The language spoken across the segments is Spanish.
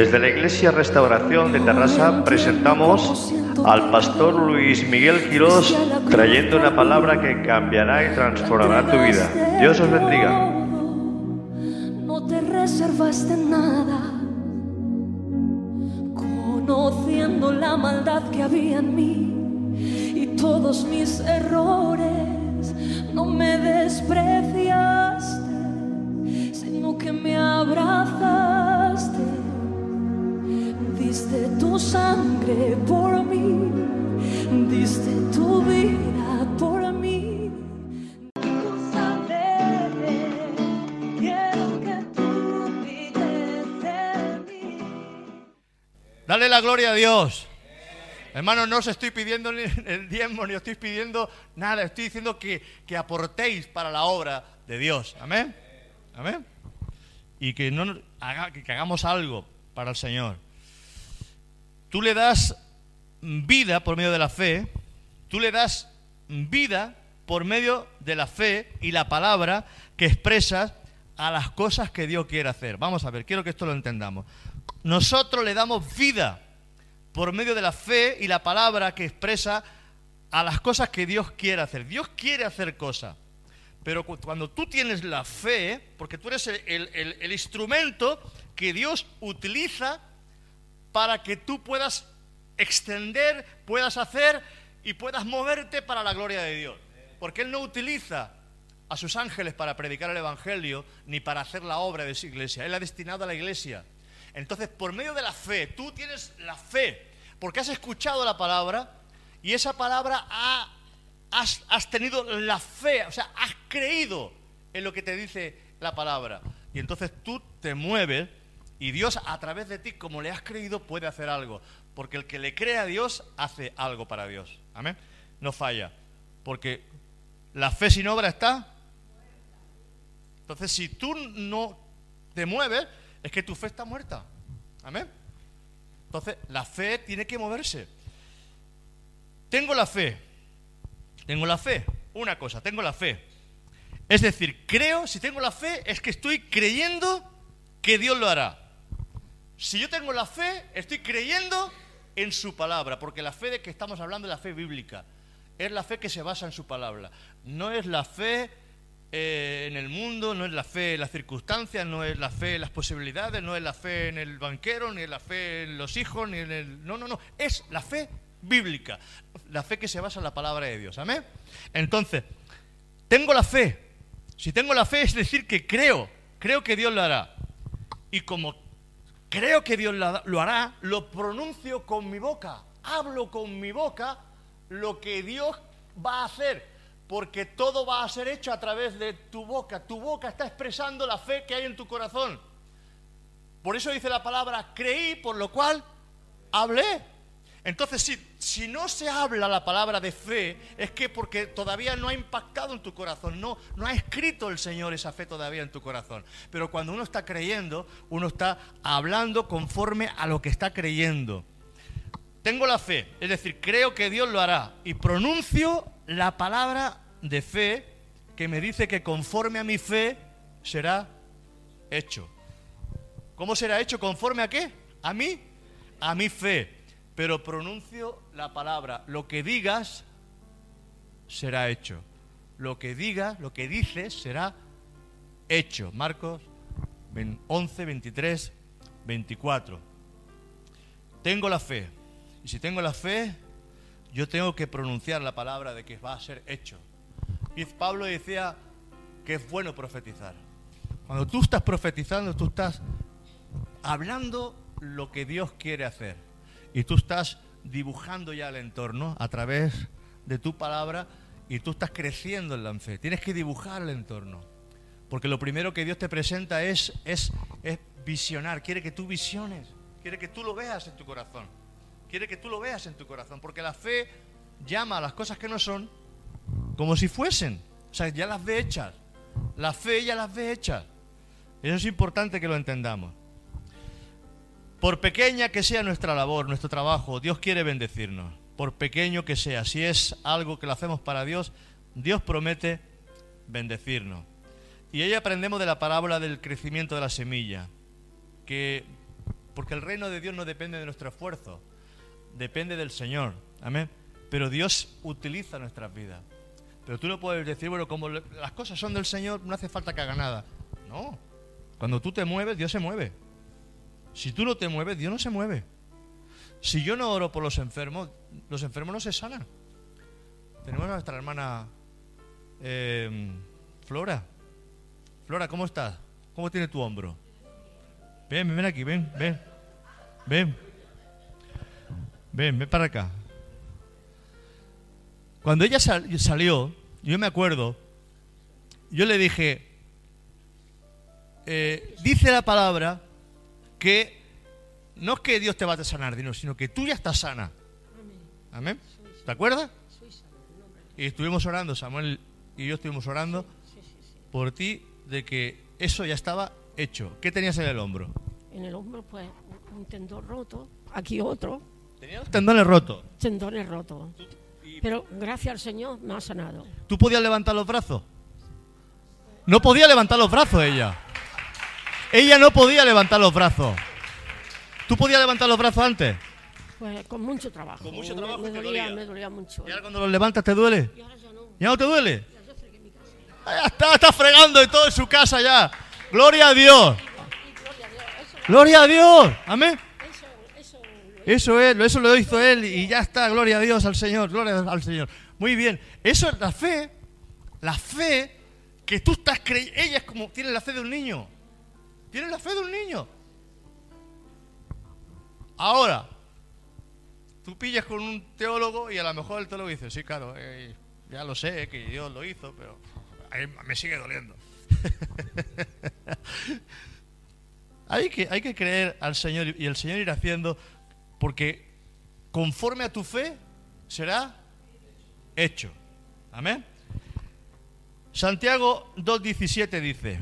Desde la Iglesia Restauración de Terrassa presentamos al pastor Luis Miguel Quirós trayendo una palabra que cambiará y transformará tu vida. Dios os bendiga. No te reservaste nada, conociendo la maldad que había en mí y todos mis errores, no me despreciaste, sino que me abrazaste, sangre por mí, diste tu vida por mí. Quiero saber, quiero que tú pides de mí. Dale la gloria a Dios. Hermanos, no os estoy pidiendo el diezmo, ni os estoy pidiendo nada. Estoy diciendo que, que aportéis para la obra de Dios. Amén. Amén. Y que, no, que hagamos algo para el Señor. Tú le das vida por medio de la fe. Tú le das vida por medio de la fe y la palabra que expresas a las cosas que Dios quiere hacer. Vamos a ver, quiero que esto lo entendamos. Nosotros le damos vida por medio de la fe y la palabra que expresa a las cosas que Dios quiere hacer. Dios quiere hacer cosas. Pero cu- cuando tú tienes la fe, porque tú eres el- el instrumento que Dios utiliza para que tú puedas extender, puedas hacer y puedas moverte para la gloria de Dios. Porque Él no utiliza a sus ángeles para predicar el Evangelio ni para hacer la obra de su iglesia. Él ha destinado a la iglesia. Entonces, por medio de la fe, tú tienes la fe, porque has escuchado la palabra y esa palabra ha- has, has tenido la fe, o sea, has creído en lo que te dice la palabra. Y entonces tú te mueves y Dios a través de ti, como le has creído, puede hacer algo. Porque el que le cree a Dios hace algo para Dios. Amén. No falla. Porque la fe sin obra está. Entonces, si tú no te mueves, es que tu fe está muerta. Amén. Entonces, la fe tiene que moverse. Tengo la fe. Tengo la fe. Una cosa, tengo la fe. Es decir, creo, si tengo la fe, es que estoy creyendo que Dios lo hará. Si yo tengo la fe, estoy creyendo en su palabra, porque la fe de que estamos hablando es la fe bíblica. Es la fe que se basa en su palabra. No es la fe eh, en el mundo, no es la fe en las circunstancias, no es la fe en las posibilidades, no es la fe en el banquero, ni es la fe en los hijos, ni en el... No, no, no. Es la fe bíblica. La fe que se basa en la palabra de Dios. Amén. Entonces, tengo la fe. Si tengo la fe es decir que creo, creo que Dios lo hará. Y como creo que Dios lo hará, lo pronuncio con mi boca. Hablo con mi boca lo que Dios va a hacer. Porque todo va a ser hecho a través de tu boca. Tu boca está expresando la fe que hay en tu corazón. Por eso dice la palabra, creí, por lo cual hablé. Entonces, si, si no se habla la palabra de fe, es que porque todavía no ha impactado en tu corazón, no, no ha escrito el Señor esa fe todavía en tu corazón. Pero cuando uno está creyendo, uno está hablando conforme a lo que está creyendo. Tengo la fe, es decir, creo que Dios lo hará y pronuncio la palabra de fe que me dice que conforme a mi fe será hecho. ¿Cómo será hecho? ¿Conforme a qué? A mí, a mi fe. Pero pronuncio la palabra. Lo que digas será hecho. Lo que digas, lo que dices será hecho. Marcos 11, 23, 24. Tengo la fe. Y si tengo la fe, yo tengo que pronunciar la palabra de que va a ser hecho. Y Pablo decía que es bueno profetizar. Cuando tú estás profetizando, tú estás hablando lo que Dios quiere hacer. Y tú estás dibujando ya el entorno a través de tu palabra y tú estás creciendo en la fe. Tienes que dibujar el entorno. Porque lo primero que Dios te presenta es, es, es visionar. Quiere que tú visiones. Quiere que tú lo veas en tu corazón. Quiere que tú lo veas en tu corazón. Porque la fe llama a las cosas que no son como si fuesen. O sea, ya las ve hechas. La fe ya las ve hechas. Eso es importante que lo entendamos. Por pequeña que sea nuestra labor, nuestro trabajo, Dios quiere bendecirnos. Por pequeño que sea, si es algo que lo hacemos para Dios, Dios promete bendecirnos. Y ahí aprendemos de la parábola del crecimiento de la semilla, que Porque el reino de Dios no depende de nuestro esfuerzo, depende del Señor. Amén. Pero Dios utiliza nuestras vidas. Pero tú no puedes decir, bueno, como las cosas son del Señor, no hace falta que haga nada. No. Cuando tú te mueves, Dios se mueve. Si tú no te mueves, Dios no se mueve. Si yo no oro por los enfermos, los enfermos no se sanan. Tenemos a nuestra hermana eh, Flora. Flora, ¿cómo estás? ¿Cómo tiene tu hombro? Ven, ven aquí, ven, ven. Ven. Ven, ven para acá. Cuando ella sal- salió, yo me acuerdo, yo le dije, eh, dice la palabra que no es que Dios te va a sanar, sino que tú ya estás sana. Amén. ¿Te acuerdas? Y estuvimos orando, Samuel y yo estuvimos orando por ti de que eso ya estaba hecho. ¿Qué tenías en el hombro? En el hombro, pues, un tendón roto, aquí otro, Tenías tendones rotos. tendones rotos. Pero gracias al Señor me ha sanado. ¿Tú podías levantar los brazos? No podía levantar los brazos ella. Ella no podía levantar los brazos. ¿Tú podías levantar los brazos antes? Pues con mucho trabajo. Con mucho Me- trabajo me, te dolía, dolía. me dolía mucho. ¿Y ahora cuando los levantas te duele? Y ahora ya no. ¿Ya no te duele? Ah, Ya está, está fregando de todo en su casa ya. Gloria a Dios. Gloria a Dios. Amén. Eso, eso, Eso es, eso lo hizo él y ya está, gloria a Dios, al Señor, gloria al Señor. Muy bien, eso es la fe, la fe que tú estás creyendo, ella es como, tiene la fe de un niño, tiene la fe de un niño. Ahora, tú pillas con un teólogo y a lo mejor el teólogo dice, sí, claro, eh, ya lo sé, que Dios lo hizo, pero me sigue doliendo. Hay que, hay que creer al Señor y el Señor irá haciendo porque conforme a tu fe será hecho. Amén. Santiago 2.17 dice,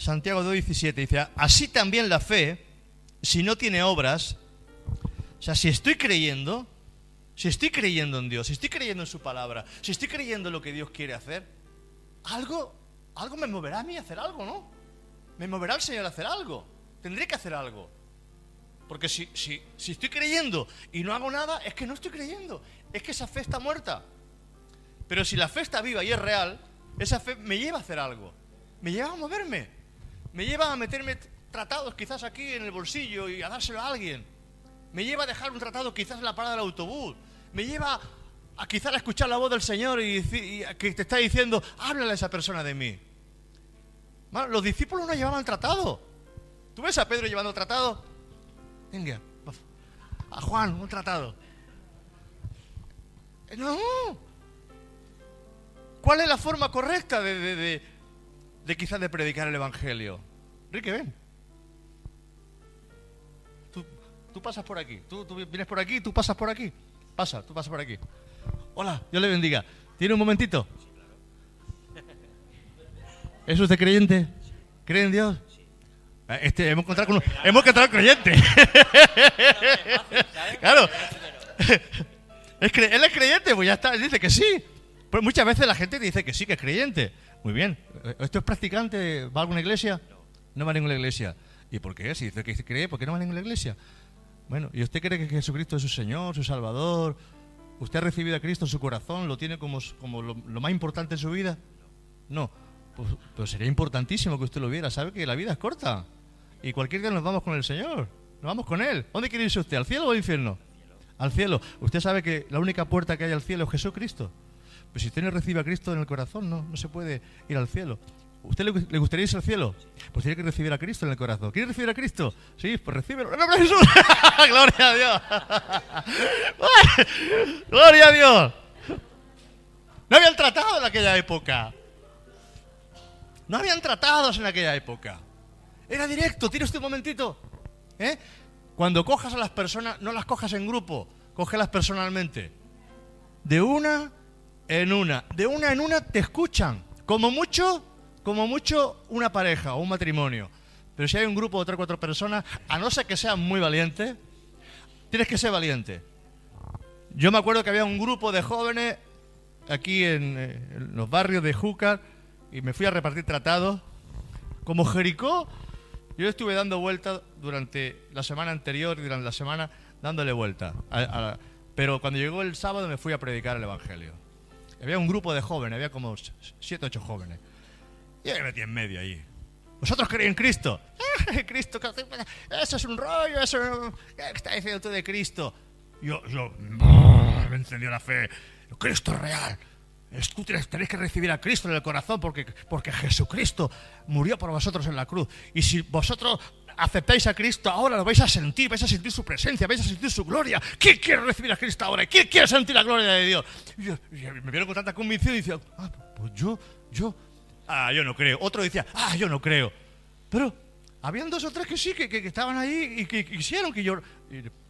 Santiago 2.17 dice, así también la fe, si no tiene obras, o sea, si estoy creyendo, si estoy creyendo en Dios, si estoy creyendo en su palabra, si estoy creyendo en lo que Dios quiere hacer, algo, algo me moverá a mí a hacer algo, ¿no? Me moverá el Señor a hacer algo. Tendré que hacer algo. Porque si, si, si estoy creyendo y no hago nada, es que no estoy creyendo. Es que esa fe está muerta. Pero si la fe está viva y es real, esa fe me lleva a hacer algo. Me lleva a moverme. Me lleva a meterme tratados quizás aquí en el bolsillo y a dárselo a alguien. Me lleva a dejar un tratado quizás en la parada del autobús. Me lleva a quizás a escuchar la voz del Señor y, que te está diciendo, háblale a esa persona de mí. Los discípulos no llevaban tratado. ¿Tú ves a Pedro llevando tratado? Venga, a Juan, un tratado. Eh, No. ¿Cuál es la forma correcta de, de, de- de quizás de predicar el Evangelio? Enrique, ven. Tú, tú pasas por aquí. Tú, tú vienes por aquí, tú pasas por aquí. Pasa, tú pasas por aquí. Hola, Dios le bendiga. ¿Tiene un momentito? ¿Es usted creyente? ¿Cree en Dios? Eh, Este, hemos encontrado con un, hemos encontrado creyente. claro. Es cre- él es creyente, pues ya está, dice que sí. Pero muchas veces la gente dice que sí, que es creyente. Muy bien. ¿Esto es practicante? ¿Va a alguna iglesia? No va a ninguna iglesia. ¿Y por qué? Si dice que cree, ¿por qué no va a ninguna iglesia? Bueno, ¿y usted cree que Jesucristo es su Señor, su Salvador? ¿Usted ha recibido a Cristo en su corazón? ¿Lo tiene como, como lo, lo más importante en su vida? No. Pues, pues sería importantísimo que usted lo viera. ¿Sabe que la vida es corta? Y cualquier día nos vamos con el Señor. Nos vamos con Él. ¿Dónde quiere irse usted? ¿Al cielo o al infierno? Al cielo. Usted sabe que la única puerta que hay al cielo es Jesucristo. Pues si usted no recibe a Cristo en el corazón, no, no se puede ir al cielo. ¿Usted le, gustaría irse al cielo? Pues tiene que recibir a Cristo en el corazón. ¿Quiere recibir a Cristo? Sí, pues recíbelo. ¡En nombre de Jesús! ¡Gloria a Dios! ¡Gloria a Dios! No habían tratado en aquella época. No habían tratados en aquella época. Era directo, tira usted un momentito. ¿eh? Cuando cojas a las personas, no las cojas en grupo, cógelas personalmente. De una en una. De una en una te escuchan. Como mucho, como mucho una pareja o un matrimonio. Pero si hay un grupo de tres o cuatro personas, a no ser que sean muy valientes, tienes que ser valiente. Yo me acuerdo que había un grupo de jóvenes aquí en, eh, en los barrios de Júcar y me fui a repartir tratados. Como Jericó, Yo estuve dando vueltas durante la semana anterior y durante la semana dándole vuelta. a- a- pero cuando llegó el sábado me fui a predicar el Evangelio. Había un grupo de jóvenes, había como s- siete, ocho jóvenes. Y yo me metí en medio allí. ¿Vosotros creéis en Cristo? "Ah, Cristo, eso es un rollo, eso ¿qué está diciendo tú de Cristo? Yo, yo, me encendió la fe. Cristo es real. Es- Tú tienes, tenéis que recibir a Cristo en el corazón porque, porque Jesucristo murió por vosotros en la cruz. Y si vosotros aceptáis a Cristo ahora, lo vais a sentir, vais a sentir su presencia, vais a sentir su gloria. ¿Quién quiere recibir a Cristo ahora? ¿Quién quiere sentir la gloria de Dios? Y yo- y me vieron con tanta convicción y decía, ah, pues yo, yo, ah, yo no creo. Otro decía, ah, yo no creo. Pero habían dos o tres que sí, que, que- que estaban ahí y que quisieron que yo...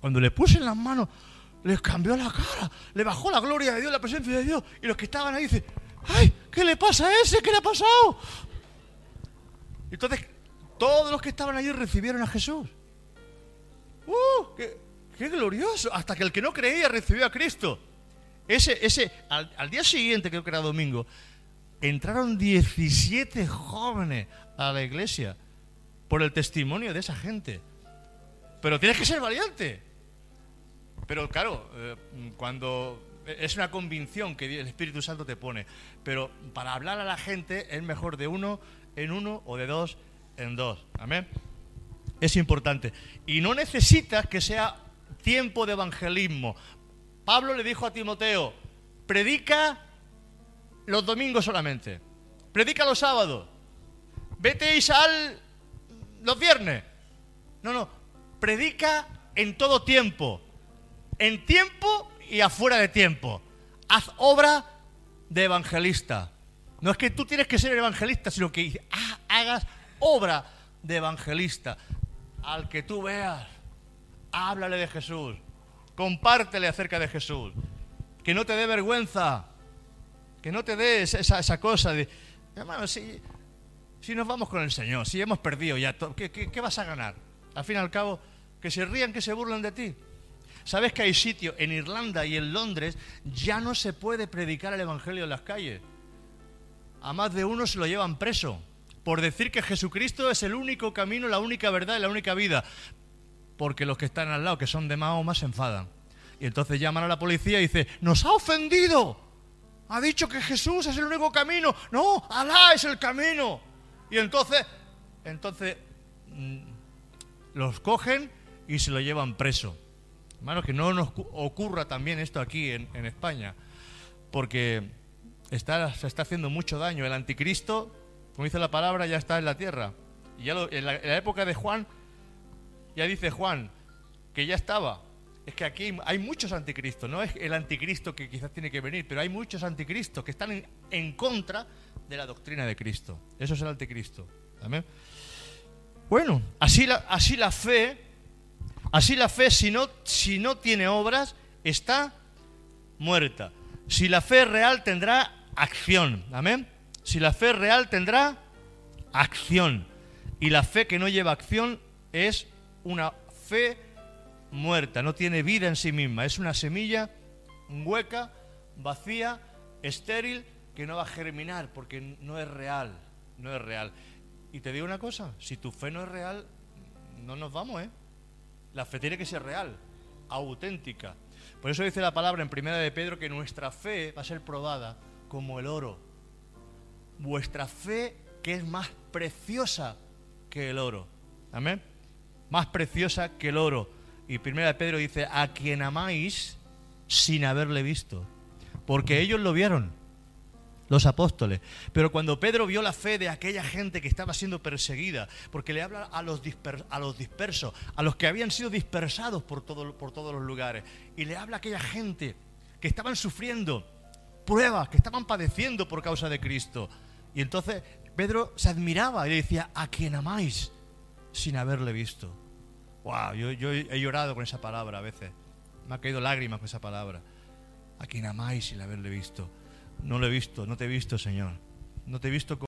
cuando le puse en las manos, les cambió la cara, le bajó la gloria de Dios, la presencia de Dios. Y los que estaban ahí dicen, ¡ay! ¿Qué le pasa a ese? ¿Qué le ha pasado? Entonces, todos los que estaban allí recibieron a Jesús. ¡Uh! ¡Qué, glorioso! Hasta que el que no creía recibió a Cristo. Ese, ese, al, día siguiente, creo que era domingo, entraron 17 jóvenes a la iglesia por el testimonio de esa gente. Pero tienes que ser valiente. Pero claro, eh, cuando es una convicción que el Espíritu Santo te pone, pero para hablar a la gente es mejor de uno en uno o de dos en dos. Amén. Es importante. Y no necesitas que sea tiempo de evangelismo. Pablo le dijo a Timoteo, predica los domingos solamente. Predica los sábados. Vete al los viernes. No, no. Predica en todo tiempo. En tiempo y afuera de tiempo. Haz obra de evangelista. No es que tú tienes que ser evangelista, sino que ha- hagas obra de evangelista. Al que tú veas, háblale de Jesús. Compártele acerca de Jesús. Que no te dé vergüenza. Que no te dé esa, esa- cosa de, hermano, si, si nos vamos con el Señor, si hemos perdido ya, ¿qué, qué, qué vas a ganar? Al fin y al cabo, que se rían, que se burlen de ti. ¿Sabes que hay sitio en Irlanda y en Londres ya no se puede predicar el Evangelio en las calles? A más de uno se lo llevan preso por decir que Jesucristo es el único camino, la única verdad y la única vida. Porque los que están al lado, que son de Mahoma, se enfadan. Y entonces llaman a la policía y dicen, nos ha ofendido. Ha dicho que Jesús es el único camino. No, Alá es el camino. Y entonces, entonces mm, los cogen y se lo llevan preso. Hermanos, que no nos cu- ocurra también esto aquí en, en España, porque está, se está haciendo mucho daño. El anticristo, como dice la palabra, ya está en la tierra. Y ya lo- en, la, época de Juan, ya dice Juan que ya estaba. Es que aquí hay muchos anticristos, no es el anticristo que quizás tiene que venir, pero hay muchos anticristos que están en, contra de la doctrina de Cristo. Eso es el anticristo. Amén. Bueno, así la, así la fe, así la fe, si no, si no tiene obras, está muerta. Si la fe real, tendrá acción. Amén. Si la fe real, tendrá acción. Y la fe que no lleva acción es una fe muerta, no tiene vida en sí misma. Es una semilla hueca, vacía, estéril, que no va a germinar porque no es real. No es real. Y te digo una cosa, si tu fe no es real, no nos vamos, ¿eh? La fe tiene que ser real, auténtica. Por eso dice la palabra en primera de Pedro que nuestra fe va a ser probada como el oro. Vuestra fe que es más preciosa que el oro. Amén. Más preciosa que el oro. Y primera Pedro dice, a quien amáis sin haberle visto. Porque ellos lo vieron los apóstoles. Pero cuando Pedro vio la fe de aquella gente que estaba siendo perseguida, porque le habla a los, disper- a los dispersos, a los que habían sido dispersados por, todo- por todos los lugares, y le habla a aquella gente que estaban sufriendo pruebas, que estaban padeciendo por causa de Cristo. Y entonces Pedro se admiraba y le decía, a quien amáis sin haberle visto. Wow, yo, he llorado con esa palabra a veces. Me ha caído lágrimas con esa palabra. A quien amáis sin haberle visto. No lo he visto, no te he visto, Señor. No te he visto como